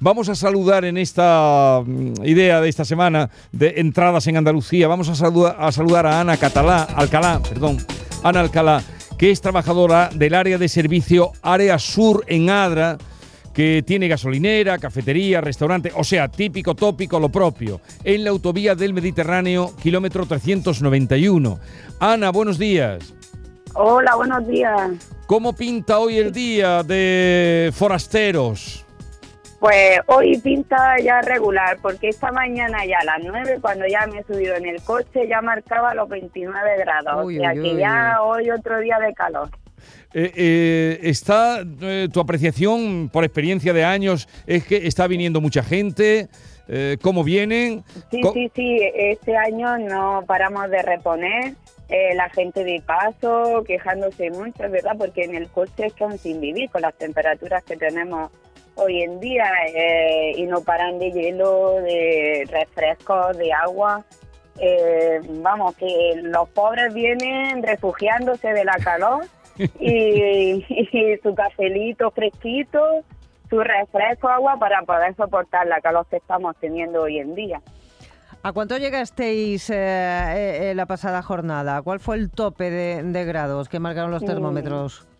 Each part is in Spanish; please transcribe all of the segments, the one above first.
Vamos a saludar en esta mm, idea de esta semana de entradas en Andalucía, vamos a, saludar a, saludar a Ana Catalá, Alcalá, perdón, Ana Alcalá, que es trabajadora del área de servicio Área Sur en Adra que tiene gasolinera, cafetería, restaurante, o sea, típico, tópico, lo propio, en la autovía del Mediterráneo, kilómetro 391. Ana, buenos días. Hola, buenos días. ¿Cómo pinta hoy el día de forasteros? Pues hoy pinta ya regular, porque esta mañana ya a las 9, cuando ya me he subido en el coche, ya marcaba los 29 grados. Uy, o sea uy, que uy. ya hoy otro día de calor. Eh, eh, ¿Está eh, tu apreciación por experiencia de años? ¿Es que está viniendo mucha gente? Eh, ¿Cómo vienen? Sí, sí, sí, este año no paramos de reponer. eh, la gente de paso quejándose mucho, es verdad, porque en el coche están sin vivir con las temperaturas que tenemos hoy en día eh, y no paran de hielo, de refrescos, de agua. Eh, vamos, que los pobres vienen refugiándose de la calor y, y su cafelito fresquito, su refresco, agua para poder soportar la calor que estamos teniendo hoy en día. ¿A cuánto llegasteis eh, la pasada jornada? ¿Cuál fue el tope de, de grados que marcaron los Mm.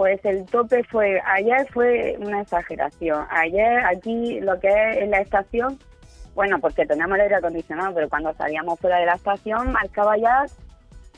Pues el tope fue, ayer fue una exageración. Ayer aquí lo que es en la estación, bueno, porque tenemos el aire acondicionado, pero cuando salíamos fuera de la estación marcaba ya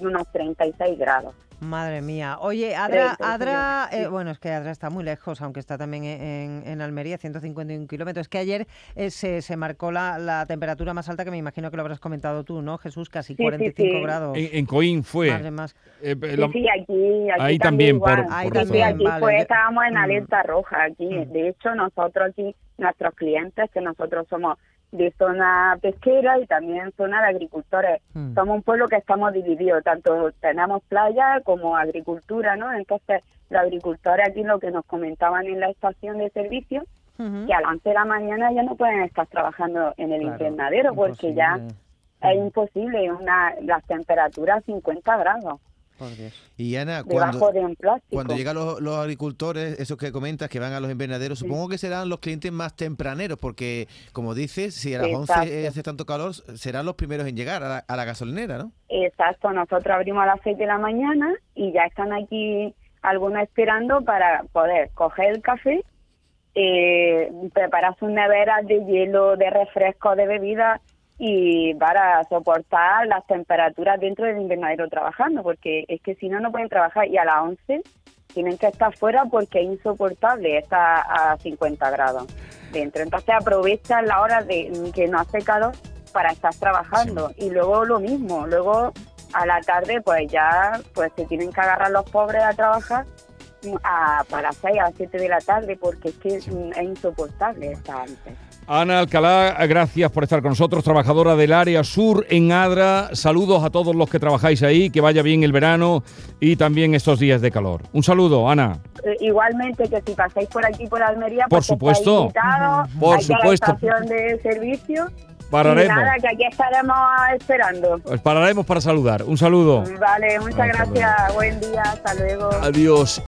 unos 36 grados. Madre mía. Oye, Adra, 30, Adra eh, bueno, es que Adra está muy lejos, aunque está también en, en Almería, 151 kilómetros. Es que ayer eh, se, se marcó la, la temperatura más alta, que me imagino que lo habrás comentado tú, ¿no, Jesús? Casi Sí, sí, 45 sí. grados. En, en Coín fue. Madre más. Eh, Sí, la- sí, aquí, aquí Ahí también, por- igual. Ahí por sí, razón. aquí Vale, pues estábamos en Mm. alerta roja aquí. De hecho, nosotros aquí, nuestros clientes, que nosotros somos de zona pesquera y también zona de agricultores. Mm. Somos un pueblo que estamos divididos, tanto tenemos playa como agricultura, ¿no? Entonces, los agricultores aquí lo que nos comentaban en la estación de servicio, que a las 11 de la mañana ya no pueden estar trabajando en el Claro, invernadero porque ya es imposible, una, las temperaturas 50 grados, Por Dios. Y Ana, cuando, de un plástico. cuando llegan los, los agricultores, esos que comentas que van a los invernaderos, supongo que serán los clientes más tempraneros, porque como dices, si a las Exacto. 11 hace tanto calor, serán los primeros en llegar a la, a la gasolinera, ¿no? Exacto, nosotros abrimos a las 6 de la mañana y ya están aquí algunos esperando para poder coger el café, eh, preparar sus neveras de hielo, de refresco, de bebida y para soportar las temperaturas dentro del invernadero trabajando, porque es que si no, no pueden trabajar y a las 11 tienen que estar fuera porque es insoportable estar a 50 grados dentro. Entonces aprovechan la hora de que no hace calor para estar trabajando y luego lo mismo, luego a la tarde pues ya pues se tienen que agarrar los pobres a trabajar mm, a, para las 6 a las 7 de la tarde porque es que es insoportable estar antes. Ana Alcalá, gracias por estar con nosotros, trabajadora del área sur en Adra. Saludos a todos los que trabajáis ahí, que vaya bien el verano y también estos días de calor. Un saludo, Ana. Eh, igualmente que si pasáis por aquí por Almería Por pues supuesto. Por aquí a la supuesto. estación de servicio y Pararemos. nada que aquí estaremos esperando. Pues pararemos para saludar. Un saludo. Vale, muchas gracias, buen día, hasta luego. Adiós.